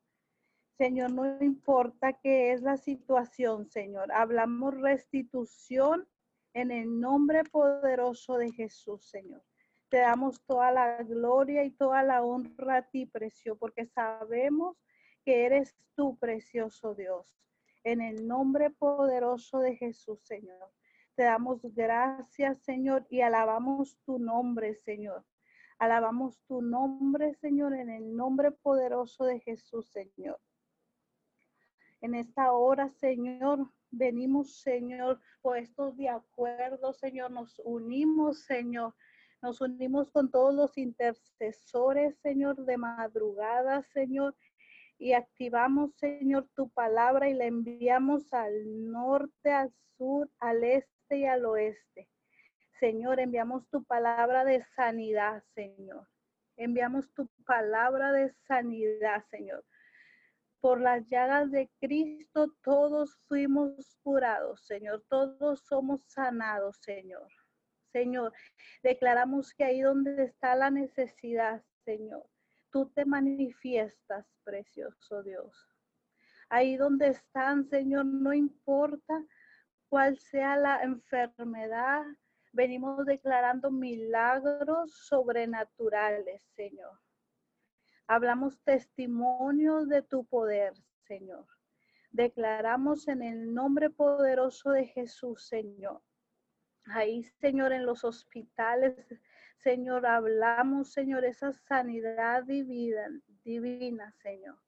Señor, no importa qué es la situación, Señor. Hablamos restitución en el nombre poderoso de Jesús, Señor. Te damos toda la gloria y toda la honra a ti, precioso, porque sabemos que eres tú, precioso Dios. En el nombre poderoso de Jesús, Señor. Te damos gracias, Señor, y alabamos tu nombre, Señor. Alabamos tu nombre, Señor, en el nombre poderoso de Jesús, Señor. En esta hora, Señor, venimos, Señor, puestos de acuerdo, Señor, nos unimos, Señor. Nos unimos con todos los intercesores, Señor, de madrugada, Señor, y activamos, Señor, tu palabra y la enviamos al norte, al sur, al este y al oeste. Señor, enviamos tu palabra de sanidad, Señor. Enviamos tu palabra de sanidad, Señor. Por las llagas de Cristo todos fuimos curados, Señor. Todos somos sanados, Señor. Señor, declaramos que ahí donde está la necesidad, Señor, tú te manifiestas, precioso Dios. Ahí donde están, Señor, no importa cual sea la enfermedad, venimos declarando milagros sobrenaturales, Señor. Hablamos testimonios de tu poder, Señor. Declaramos en el nombre poderoso de Jesús, Señor. Ahí, Señor, en los hospitales, Señor, hablamos, Señor, esa sanidad divina, divina, Señor.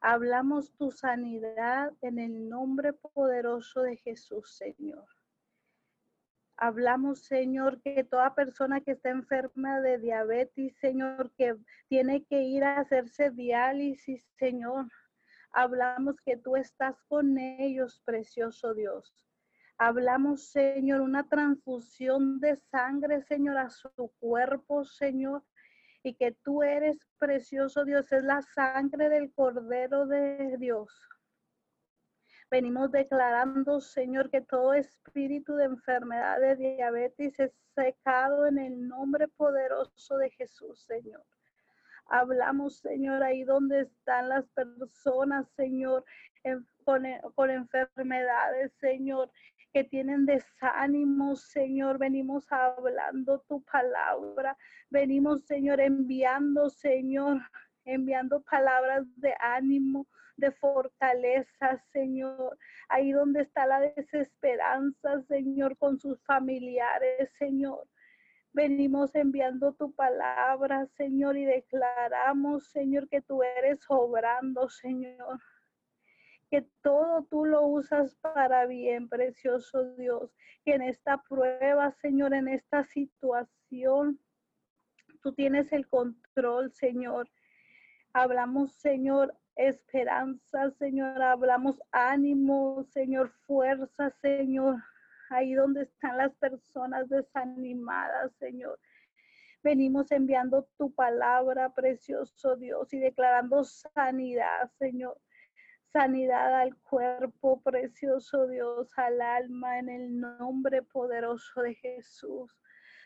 Hablamos tu sanidad en el nombre poderoso de Jesús, Señor. Hablamos, Señor, que toda persona que está enferma de diabetes, Señor, que tiene que ir a hacerse diálisis, Señor. Hablamos que tú estás con ellos, precioso Dios. Hablamos, Señor, una transfusión de sangre, Señor, a su cuerpo, Señor. Y que tú eres precioso Dios, es la sangre del Cordero de Dios. Venimos declarando, Señor, que todo espíritu de enfermedad de diabetes es secado en el nombre poderoso de Jesús, Señor. Hablamos, Señor, ahí donde están las personas, Señor, con, enfermedades, Señor, que tienen desánimo, Señor. Venimos hablando tu palabra. Venimos, Señor, enviando, Señor, enviando palabras de ánimo, de fortaleza, Señor. Ahí donde está la desesperanza, Señor, con sus familiares, Señor. Venimos enviando tu palabra, Señor, y declaramos, Señor, que tú eres obrando, Señor. Que todo tú lo usas para bien, precioso Dios. Que en esta prueba, Señor, en esta situación, tú tienes el control, Señor. Hablamos, Señor, esperanza, Señor. Hablamos ánimo, Señor, fuerza, Señor. Ahí donde están las personas desanimadas, Señor. Venimos enviando tu palabra, precioso Dios, y declarando sanidad, Señor. Sanidad al cuerpo, precioso Dios, al alma, en el nombre poderoso de Jesús.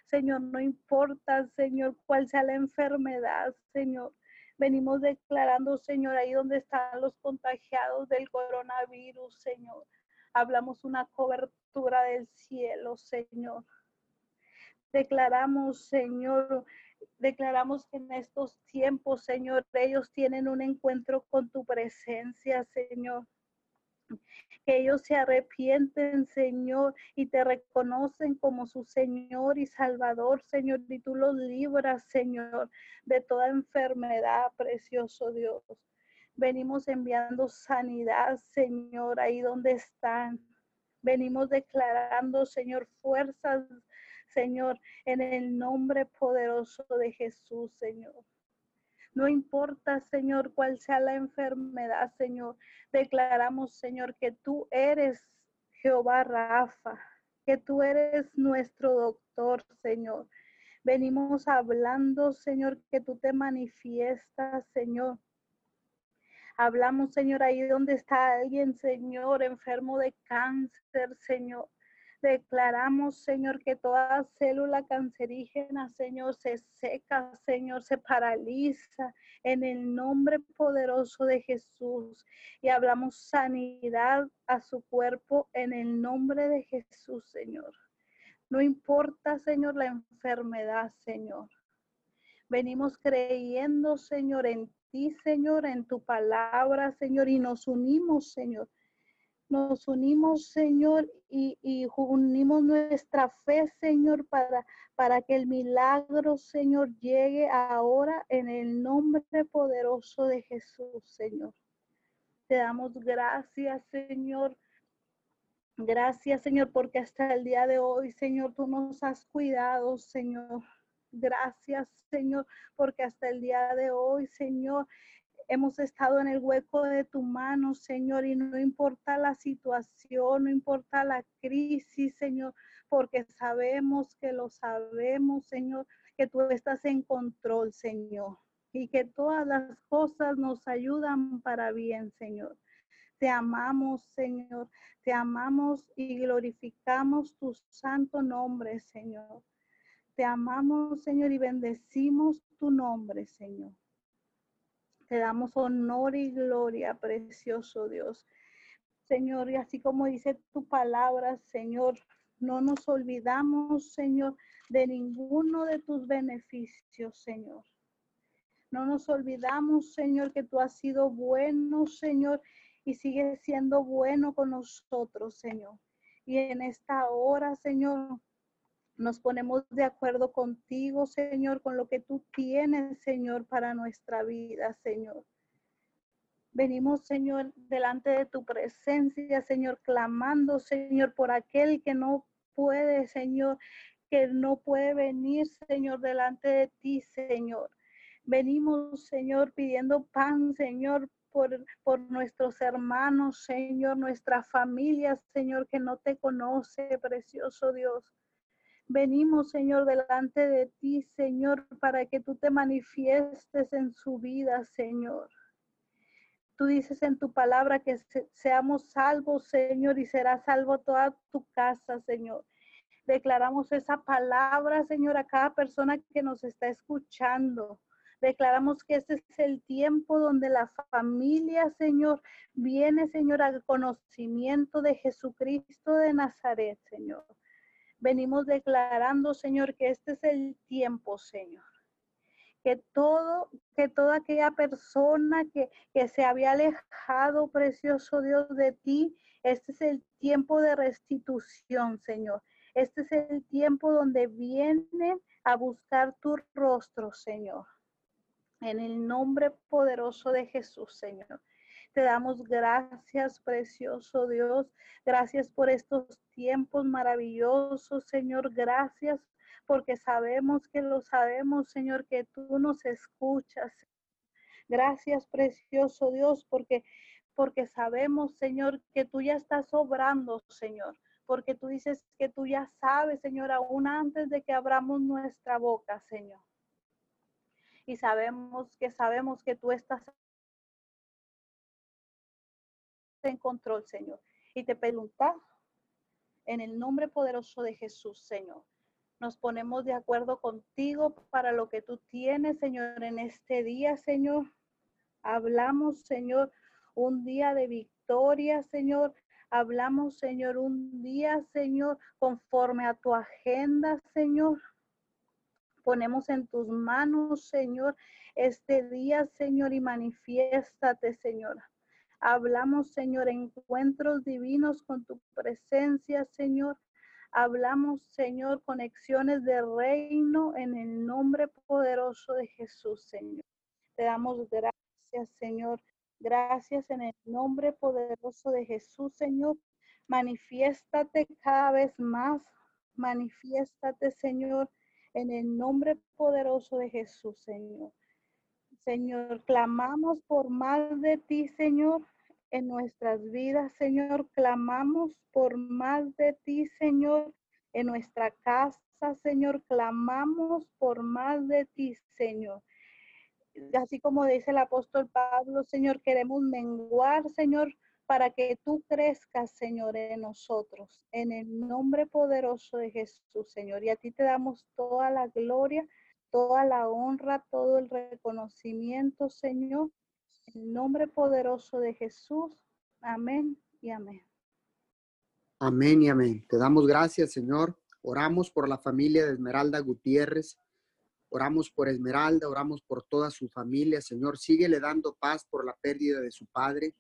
Señor, no importa, Señor, cuál sea la enfermedad, Señor. Venimos declarando, Señor, ahí donde están los contagiados del coronavirus, Señor. Hablamos una cobertura del cielo, Señor. Declaramos, Señor, declaramos que en estos tiempos, Señor, ellos tienen un encuentro con tu presencia, Señor que ellos se arrepienten, Señor, y te reconocen como su Señor y Salvador, Señor, y tú los libras, Señor, de toda enfermedad, precioso Dios. Venimos enviando sanidad, Señor, ahí donde están. Venimos declarando, Señor, fuerzas, Señor, en el nombre poderoso de Jesús, Señor. No importa, Señor, cuál sea la enfermedad, Señor. Declaramos, Señor, que tú eres Jehová Rafa, que tú eres nuestro doctor, Señor. Venimos hablando, Señor, que tú te manifiestas, Señor. Hablamos, Señor, ahí donde está alguien, Señor, enfermo de cáncer, Señor. Declaramos, Señor, que toda célula cancerígena, Señor, se seca, Señor, se paraliza en el nombre poderoso de Jesús. Y hablamos sanidad a su cuerpo en el nombre de Jesús, Señor. No importa, Señor, la enfermedad, Señor. Venimos creyendo, Señor, en ti, Señor, en tu palabra, Señor, y nos unimos, Señor, nos unimos, Señor, y, unimos nuestra fe, Señor, para, para que el milagro, Señor, llegue ahora en el nombre poderoso de Jesús, Señor. Te damos gracias, Señor. Gracias, Señor, porque hasta el día de hoy, Señor, tú nos has cuidado, Señor. Gracias, Señor, porque hasta el día de hoy, Señor, hemos estado en el hueco de tu mano, Señor, y no importa la situación, no importa la crisis, Señor, porque sabemos que lo sabemos, Señor, que tú estás en control, Señor, y que todas las cosas nos ayudan para bien, Señor. Te amamos, Señor, te amamos y glorificamos tu santo nombre, Señor. Te amamos, Señor, y bendecimos tu nombre, Señor. Te damos honor y gloria, precioso Dios. Señor, y así como dice tu palabra, Señor, no nos olvidamos, Señor, de ninguno de tus beneficios, Señor. No nos olvidamos, Señor, que tú has sido bueno, Señor, y sigues siendo bueno con nosotros, Señor. Y en esta hora, Señor, nos ponemos de acuerdo contigo, Señor, con lo que tú tienes, Señor, para nuestra vida, Señor. Venimos, Señor, delante de tu presencia, Señor, clamando, Señor, por aquel que no puede, Señor, que no puede venir, Señor, delante de ti, Señor. Venimos, Señor, pidiendo pan, Señor, por, por nuestros hermanos, Señor, nuestra familia, Señor, que no te conoce, precioso Dios. Venimos, Señor, delante de ti, Señor, para que tú te manifiestes en su vida, Señor. Tú dices en tu palabra que seamos salvos, Señor, y será salvo toda tu casa, Señor. Declaramos esa palabra, Señor, a cada persona que nos está escuchando. Declaramos que este es el tiempo donde la familia, Señor, viene, Señor, al conocimiento de Jesucristo de Nazaret, Señor. Venimos declarando, Señor, que este es el tiempo, Señor. Que todo, que toda aquella persona que, que se había alejado, precioso Dios, de ti, este es el tiempo de restitución, Señor. Este es el tiempo donde vienen a buscar tu rostro, Señor. En el nombre poderoso de Jesús, Señor. Te damos gracias, precioso Dios. Gracias por estos tiempos maravillosos, Señor. Gracias porque sabemos que lo sabemos, Señor, que tú nos escuchas. Gracias, precioso Dios, porque porque sabemos, Señor, que tú ya estás obrando, Señor. Porque tú dices que tú ya sabes, Señor, aún antes de que abramos nuestra boca, Señor. Y sabemos que sabemos que tú estás en control, Señor. Y te pregunta en el nombre poderoso de Jesús, Señor. Nos ponemos de acuerdo contigo para lo que tú tienes, Señor, en este día, Señor. Hablamos, Señor, un día de victoria, Señor. Hablamos, Señor, un día, Señor, conforme a tu agenda, Señor. Ponemos en tus manos, Señor, este día, Señor, y manifiéstate, Señor. Hablamos, Señor, encuentros divinos con tu presencia, Señor. Hablamos, Señor, conexiones de reino en el nombre poderoso de Jesús, Señor. Te damos gracias, Señor. Gracias en el nombre poderoso de Jesús, Señor. Manifiéstate cada vez más. Manifiéstate, Señor, en el nombre poderoso de Jesús, Señor. Señor, clamamos por más de ti, Señor, en nuestras vidas, Señor. Clamamos por más de ti, Señor, en nuestra casa, Señor. Clamamos por más de ti, Señor. Así como dice el apóstol Pablo, Señor, queremos menguar, Señor, para que tú crezcas, Señor, en nosotros. En el nombre poderoso de Jesús, Señor. Y a ti te damos toda la gloria toda la honra, todo el reconocimiento, Señor. En el nombre poderoso de Jesús. Amén y amén.
Amén y amén. Te damos gracias, Señor. Oramos por la familia de Esmeralda Gutiérrez. Oramos por Esmeralda, oramos por toda su familia. Señor, síguele dando paz por la pérdida de su padre.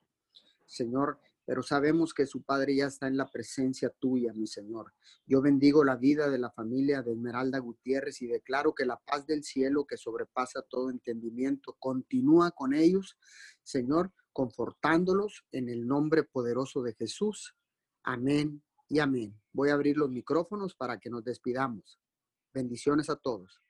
Señor, pero sabemos que su Padre ya está en la presencia tuya, mi Señor. Yo bendigo la vida de la familia de Esmeralda Gutiérrez y declaro que la paz del cielo que sobrepasa todo entendimiento continúa con ellos, Señor, confortándolos en el nombre poderoso de Jesús. Amén y amén. Voy a abrir los micrófonos para que nos despidamos. Bendiciones a todos.